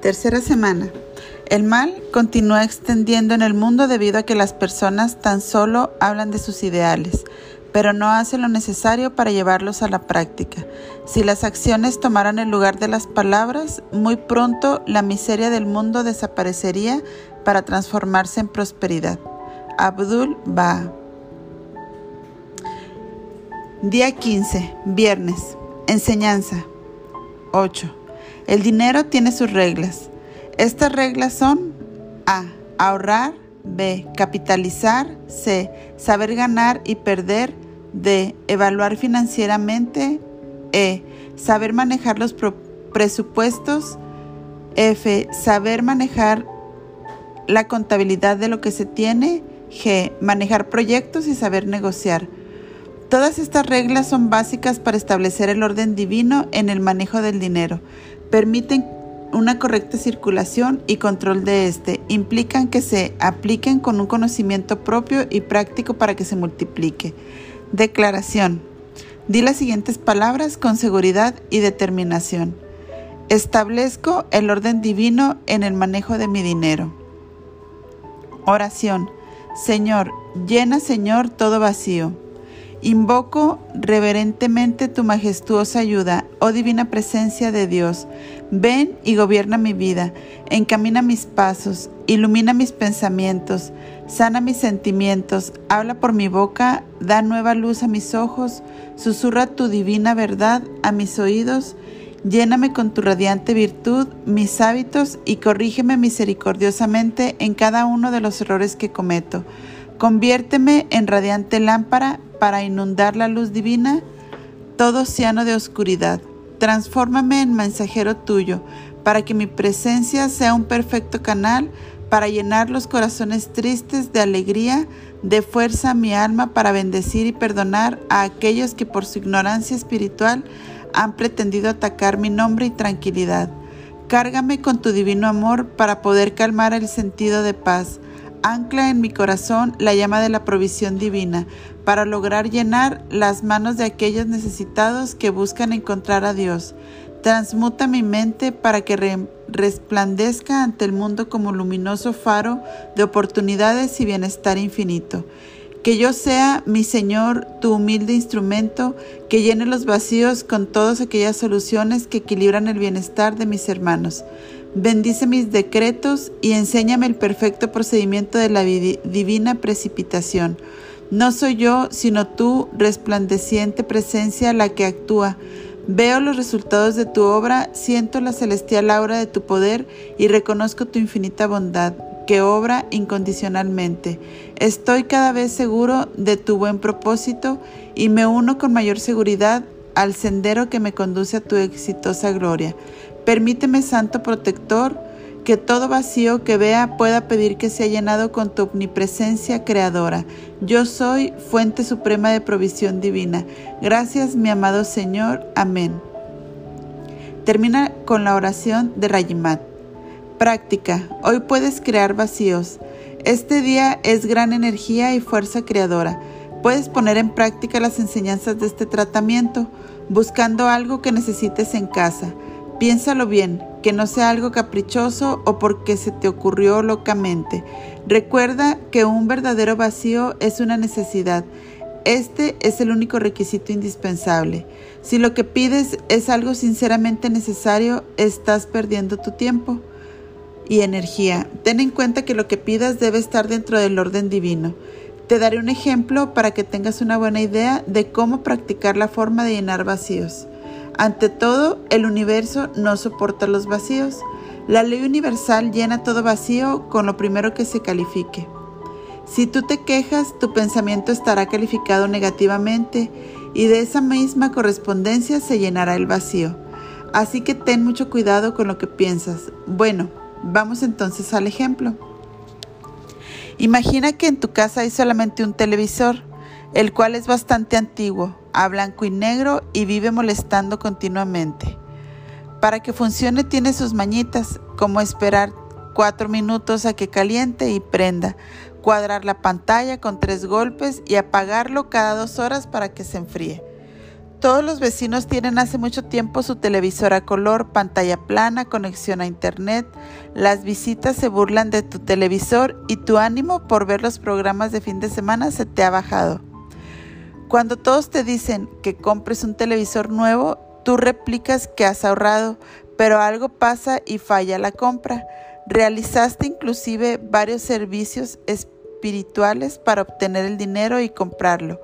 Tercera semana. El mal continúa extendiendo en el mundo debido a que las personas tan solo hablan de sus ideales, pero no hacen lo necesario para llevarlos a la práctica. Si las acciones tomaran el lugar de las palabras, muy pronto la miseria del mundo desaparecería para transformarse en prosperidad. Abdul Baha. Día 15, viernes. Enseñanza. 8. El dinero tiene sus reglas. Estas reglas son A. Ahorrar. B. Capitalizar. C. Saber ganar y perder. D. Evaluar financieramente. E. Saber manejar los presupuestos. F. Saber manejar la contabilidad de lo que se tiene. G. Manejar proyectos y saber negociar. Todas estas reglas son básicas para establecer el orden divino en el manejo del dinero permiten una correcta circulación y control de este, implican que se apliquen con un conocimiento propio y práctico para que se multiplique. Declaración. Di las siguientes palabras con seguridad y determinación. Establezco el orden divino en el manejo de mi dinero. Oración. Señor, llena, Señor, todo vacío. Invoco reverentemente tu majestuosa ayuda, oh divina presencia de Dios. Ven y gobierna mi vida, encamina mis pasos, ilumina mis pensamientos, sana mis sentimientos, habla por mi boca, da nueva luz a mis ojos, susurra tu divina verdad a mis oídos, lléname con tu radiante virtud mis hábitos y corrígeme misericordiosamente en cada uno de los errores que cometo. Conviérteme en radiante lámpara para inundar la luz divina todo océano de oscuridad. Transfórmame en mensajero tuyo, para que mi presencia sea un perfecto canal para llenar los corazones tristes de alegría, de fuerza mi alma para bendecir y perdonar a aquellos que por su ignorancia espiritual han pretendido atacar mi nombre y tranquilidad. Cárgame con tu divino amor para poder calmar el sentido de paz ancla en mi corazón la llama de la provisión divina para lograr llenar las manos de aquellos necesitados que buscan encontrar a Dios. Transmuta mi mente para que resplandezca ante el mundo como luminoso faro de oportunidades y bienestar infinito. Que yo sea, mi Señor, tu humilde instrumento, que llene los vacíos con todas aquellas soluciones que equilibran el bienestar de mis hermanos. Bendice mis decretos y enséñame el perfecto procedimiento de la divina precipitación. No soy yo, sino tú, resplandeciente presencia, la que actúa. Veo los resultados de tu obra, siento la celestial aura de tu poder y reconozco tu infinita bondad, que obra incondicionalmente. Estoy cada vez seguro de tu buen propósito y me uno con mayor seguridad al sendero que me conduce a tu exitosa gloria. Permíteme, Santo Protector, que todo vacío que vea pueda pedir que sea llenado con tu omnipresencia creadora. Yo soy fuente suprema de provisión divina. Gracias, mi amado Señor. Amén. Termina con la oración de Rayimat. Práctica. Hoy puedes crear vacíos. Este día es gran energía y fuerza creadora. Puedes poner en práctica las enseñanzas de este tratamiento, buscando algo que necesites en casa. Piénsalo bien, que no sea algo caprichoso o porque se te ocurrió locamente. Recuerda que un verdadero vacío es una necesidad. Este es el único requisito indispensable. Si lo que pides es algo sinceramente necesario, estás perdiendo tu tiempo y energía. Ten en cuenta que lo que pidas debe estar dentro del orden divino. Te daré un ejemplo para que tengas una buena idea de cómo practicar la forma de llenar vacíos. Ante todo, el universo no soporta los vacíos. La ley universal llena todo vacío con lo primero que se califique. Si tú te quejas, tu pensamiento estará calificado negativamente y de esa misma correspondencia se llenará el vacío. Así que ten mucho cuidado con lo que piensas. Bueno, vamos entonces al ejemplo. Imagina que en tu casa hay solamente un televisor, el cual es bastante antiguo, a blanco y negro y vive molestando continuamente. Para que funcione tiene sus mañitas, como esperar cuatro minutos a que caliente y prenda, cuadrar la pantalla con tres golpes y apagarlo cada dos horas para que se enfríe. Todos los vecinos tienen hace mucho tiempo su televisor a color, pantalla plana, conexión a internet. Las visitas se burlan de tu televisor y tu ánimo por ver los programas de fin de semana se te ha bajado. Cuando todos te dicen que compres un televisor nuevo, tú replicas que has ahorrado, pero algo pasa y falla la compra. Realizaste inclusive varios servicios espirituales para obtener el dinero y comprarlo,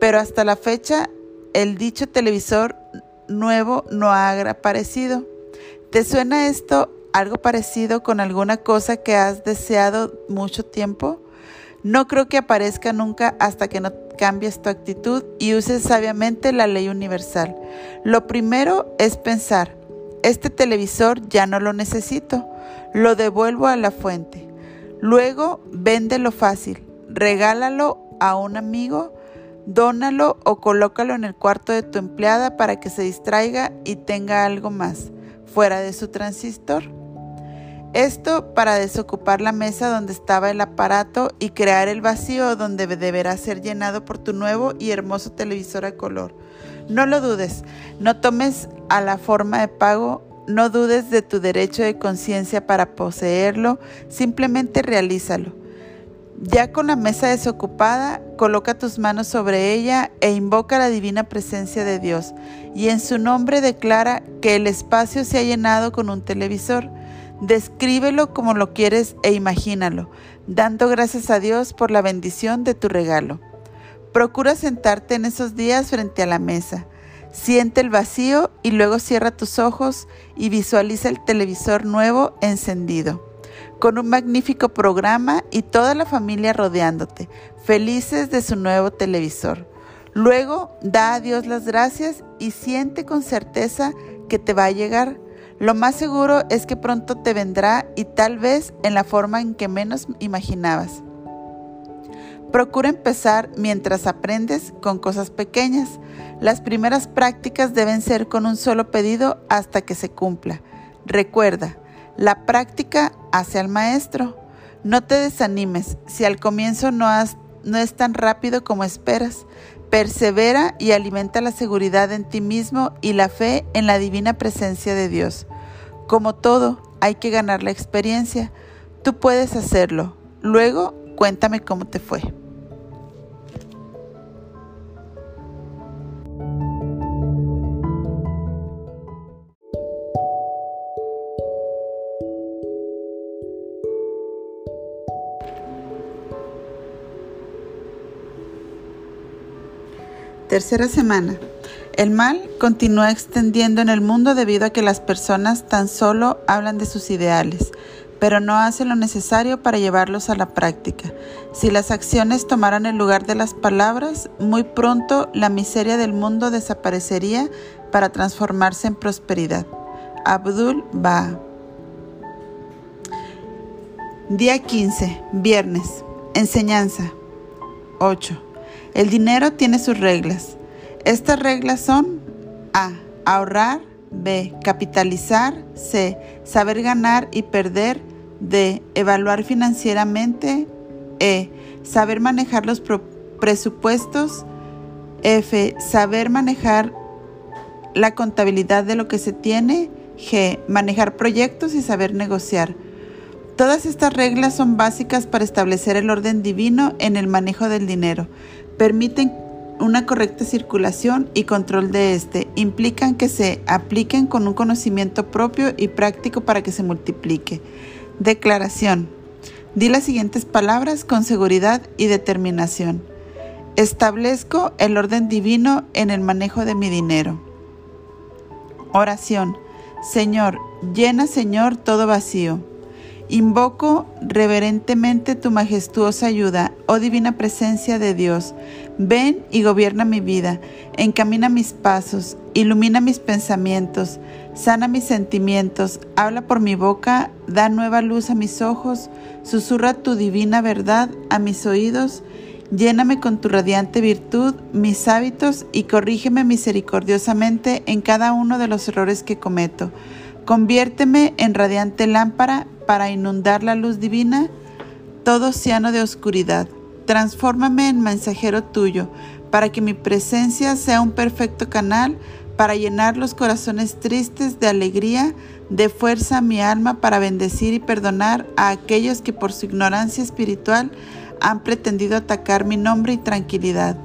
pero hasta la fecha el dicho televisor nuevo no ha aparecido. ¿Te suena esto algo parecido con alguna cosa que has deseado mucho tiempo? No creo que aparezca nunca hasta que no cambies tu actitud y uses sabiamente la ley universal. Lo primero es pensar, este televisor ya no lo necesito, lo devuelvo a la fuente. Luego, véndelo fácil, regálalo a un amigo, Dónalo o colócalo en el cuarto de tu empleada para que se distraiga y tenga algo más fuera de su transistor. Esto para desocupar la mesa donde estaba el aparato y crear el vacío donde deberá ser llenado por tu nuevo y hermoso televisor a color. No lo dudes, no tomes a la forma de pago, no dudes de tu derecho de conciencia para poseerlo, simplemente realízalo. Ya con la mesa desocupada, coloca tus manos sobre ella e invoca la divina presencia de Dios, y en su nombre declara que el espacio se ha llenado con un televisor. Descríbelo como lo quieres e imagínalo, dando gracias a Dios por la bendición de tu regalo. Procura sentarte en esos días frente a la mesa. Siente el vacío y luego cierra tus ojos y visualiza el televisor nuevo encendido con un magnífico programa y toda la familia rodeándote, felices de su nuevo televisor. Luego da a Dios las gracias y siente con certeza que te va a llegar. Lo más seguro es que pronto te vendrá y tal vez en la forma en que menos imaginabas. Procura empezar mientras aprendes con cosas pequeñas. Las primeras prácticas deben ser con un solo pedido hasta que se cumpla. Recuerda, la práctica hace al maestro. No te desanimes si al comienzo no, es tan rápido como esperas. Persevera y alimenta la seguridad en ti mismo y la fe en la divina presencia de Dios. Como todo, hay que ganar la experiencia. Tú puedes hacerlo. Luego, cuéntame cómo te fue. Tercera semana. El mal continúa extendiendo en el mundo debido a que las personas tan solo hablan de sus ideales, pero no hacen lo necesario para llevarlos a la práctica. Si las acciones tomaran el lugar de las palabras, muy pronto la miseria del mundo desaparecería para transformarse en prosperidad. Abdul Ba. Día 15, viernes. Enseñanza. 8. El dinero tiene sus reglas. Estas reglas son A. Ahorrar. B. Capitalizar. C. Saber ganar y perder. D. Evaluar financieramente. E. Saber manejar los presupuestos. F. Saber manejar la contabilidad de lo que se tiene. G. Manejar proyectos y saber negociar. Todas estas reglas son básicas para establecer el orden divino en el manejo del dinero permiten una correcta circulación y control de este, implican que se apliquen con un conocimiento propio y práctico para que se multiplique. Declaración. Di las siguientes palabras con seguridad y determinación. Establezco el orden divino en el manejo de mi dinero. Oración. Señor, llena, Señor, todo vacío. Invoco reverentemente tu majestuosa ayuda, oh divina presencia de Dios. Ven y gobierna mi vida, encamina mis pasos, ilumina mis pensamientos, sana mis sentimientos, habla por mi boca, da nueva luz a mis ojos, susurra tu divina verdad a mis oídos, lléname con tu radiante virtud mis hábitos y corrígeme misericordiosamente en cada uno de los errores que cometo. Conviérteme en radiante lámpara para inundar la luz divina todo océano de oscuridad. Transfórmame en mensajero tuyo para que mi presencia sea un perfecto canal para llenar los corazones tristes de alegría, de fuerza a mi alma para bendecir y perdonar a aquellos que por su ignorancia espiritual han pretendido atacar mi nombre y tranquilidad.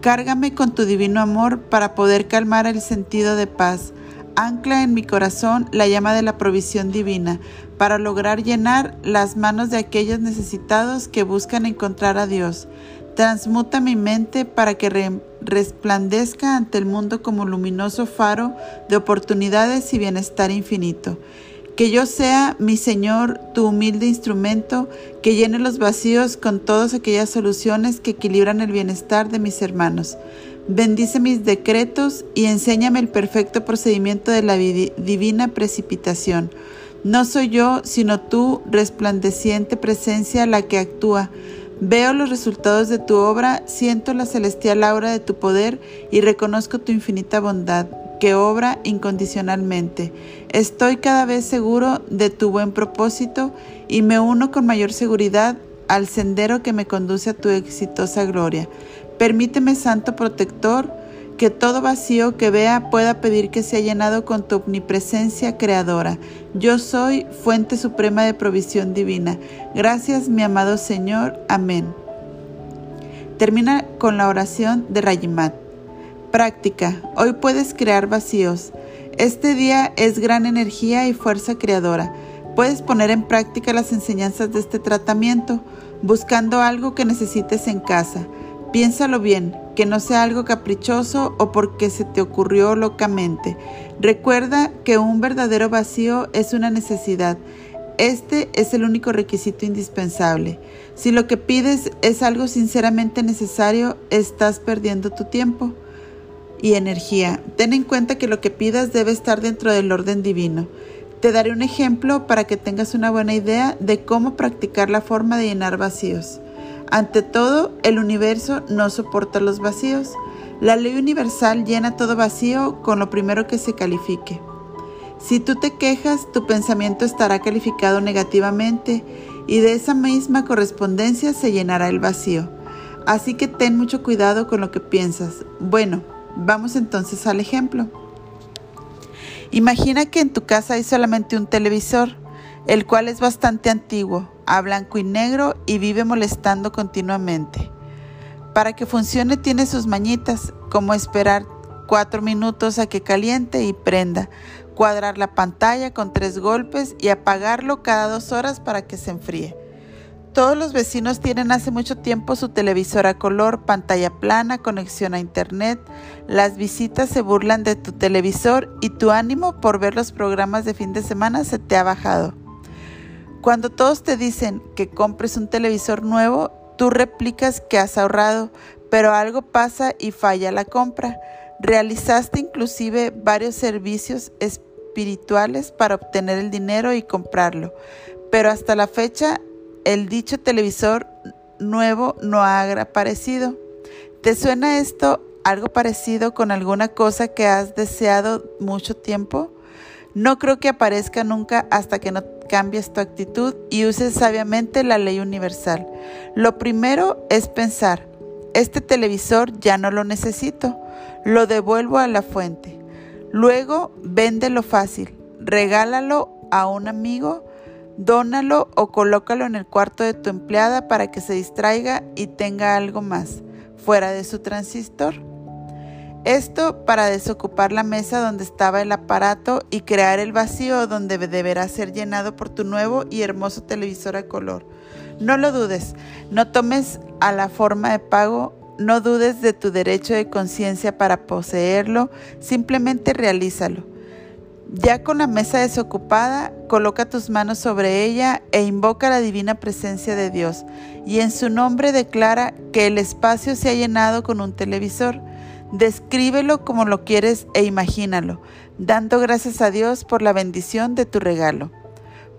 Cárgame con tu divino amor para poder calmar el sentido de paz. Ancla en mi corazón la llama de la provisión divina para lograr llenar las manos de aquellos necesitados que buscan encontrar a Dios. Transmuta mi mente para que resplandezca ante el mundo como luminoso faro de oportunidades y bienestar infinito. Que yo sea, mi Señor, tu humilde instrumento, que llene los vacíos con todas aquellas soluciones que equilibran el bienestar de mis hermanos. Bendice mis decretos y enséñame el perfecto procedimiento de la divina precipitación. No soy yo, sino tú, resplandeciente presencia, la que actúa Veo los resultados de tu obra, siento la celestial aura de tu poder y reconozco tu infinita bondad que obra incondicionalmente. Estoy cada vez seguro de tu buen propósito y me uno con mayor seguridad al sendero que me conduce a tu exitosa gloria. Permíteme, Santo Protector, que todo vacío que vea pueda pedir que sea llenado con tu omnipresencia creadora. Yo soy fuente suprema de provisión divina. Gracias, mi amado Señor. Amén. Termina con la oración de Rayimat. Práctica. Hoy puedes crear vacíos. Este día es gran energía y fuerza creadora. Puedes poner en práctica las enseñanzas de este tratamiento, buscando algo que necesites en casa. Piénsalo bien, que no sea algo caprichoso o porque se te ocurrió locamente. Recuerda que un verdadero vacío es una necesidad. Este es el único requisito indispensable. Si lo que pides es algo sinceramente necesario, estás perdiendo tu tiempo y energía. Ten en cuenta que lo que pidas debe estar dentro del orden divino. Te daré un ejemplo para que tengas una buena idea de cómo practicar la forma de llenar vacíos. Ante todo, el universo no soporta los vacíos. La ley universal llena todo vacío con lo primero que se califique. Si tú te quejas, tu pensamiento estará calificado negativamente y de esa misma correspondencia se llenará el vacío. Así que ten mucho cuidado con lo que piensas. Bueno, vamos entonces al ejemplo. Imagina que en tu casa hay solamente un televisor, el cual es bastante antiguo a blanco y negro y vive molestando continuamente. Para que funcione tiene sus mañitas, como esperar cuatro minutos a que caliente y prenda, cuadrar la pantalla con tres golpes y apagarlo cada dos horas para que se enfríe. Todos los vecinos tienen hace mucho tiempo su televisor a color, pantalla plana, conexión a internet. Las visitas se burlan de tu televisor y tu ánimo por ver los programas de fin de semana se te ha bajado. Cuando todos te dicen que compres un televisor nuevo, tú replicas que has ahorrado, pero algo pasa y falla la compra. Realizaste inclusive varios servicios espirituales para obtener el dinero y comprarlo, pero hasta la fecha el dicho televisor nuevo no ha aparecido. ¿Te suena esto algo parecido con alguna cosa que has deseado mucho tiempo? No creo que aparezca nunca hasta que no cambies tu actitud y uses sabiamente la ley universal. Lo primero es pensar, este televisor ya no lo necesito, lo devuelvo a la fuente. Luego, véndelo fácil, regálalo a un amigo, dónalo o colócalo en el cuarto de tu empleada para que se distraiga y tenga algo más fuera de su transistor. Esto para desocupar la mesa donde estaba el aparato y crear el vacío donde deberá ser llenado por tu nuevo y hermoso televisor a color. No lo dudes, no tomes a la forma de pago, no dudes de tu derecho de conciencia para poseerlo, simplemente realízalo. Ya con la mesa desocupada, coloca tus manos sobre ella e invoca la divina presencia de Dios, y en su nombre declara que el espacio se ha llenado con un televisor. Descríbelo como lo quieres e imagínalo, dando gracias a Dios por la bendición de tu regalo.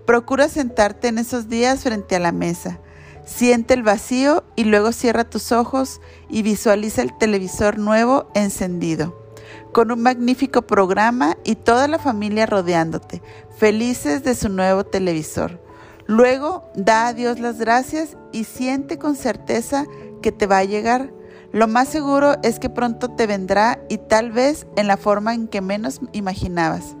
Procura sentarte en esos días frente a la mesa. Siente el vacío y luego cierra tus ojos y visualiza el televisor nuevo encendido, con un magnífico programa y toda la familia rodeándote, felices de su nuevo televisor. Luego da a Dios las gracias y siente con certeza que te va a llegar Lo más seguro es que pronto te vendrá y tal vez en la forma en que menos imaginabas.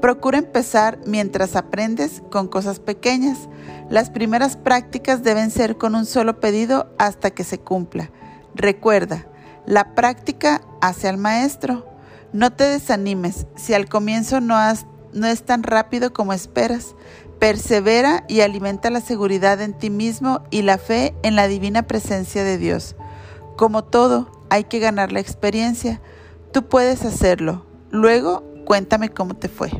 Procura empezar mientras aprendes con cosas pequeñas. Las primeras prácticas deben ser con un solo pedido hasta que se cumpla. Recuerda, la práctica hace al maestro. No te desanimes si al comienzo no, es tan rápido como esperas. Persevera y alimenta la seguridad en ti mismo y la fe en la divina presencia de Dios. Como todo, hay que ganar la experiencia. Tú puedes hacerlo. Luego, cuéntame cómo te fue.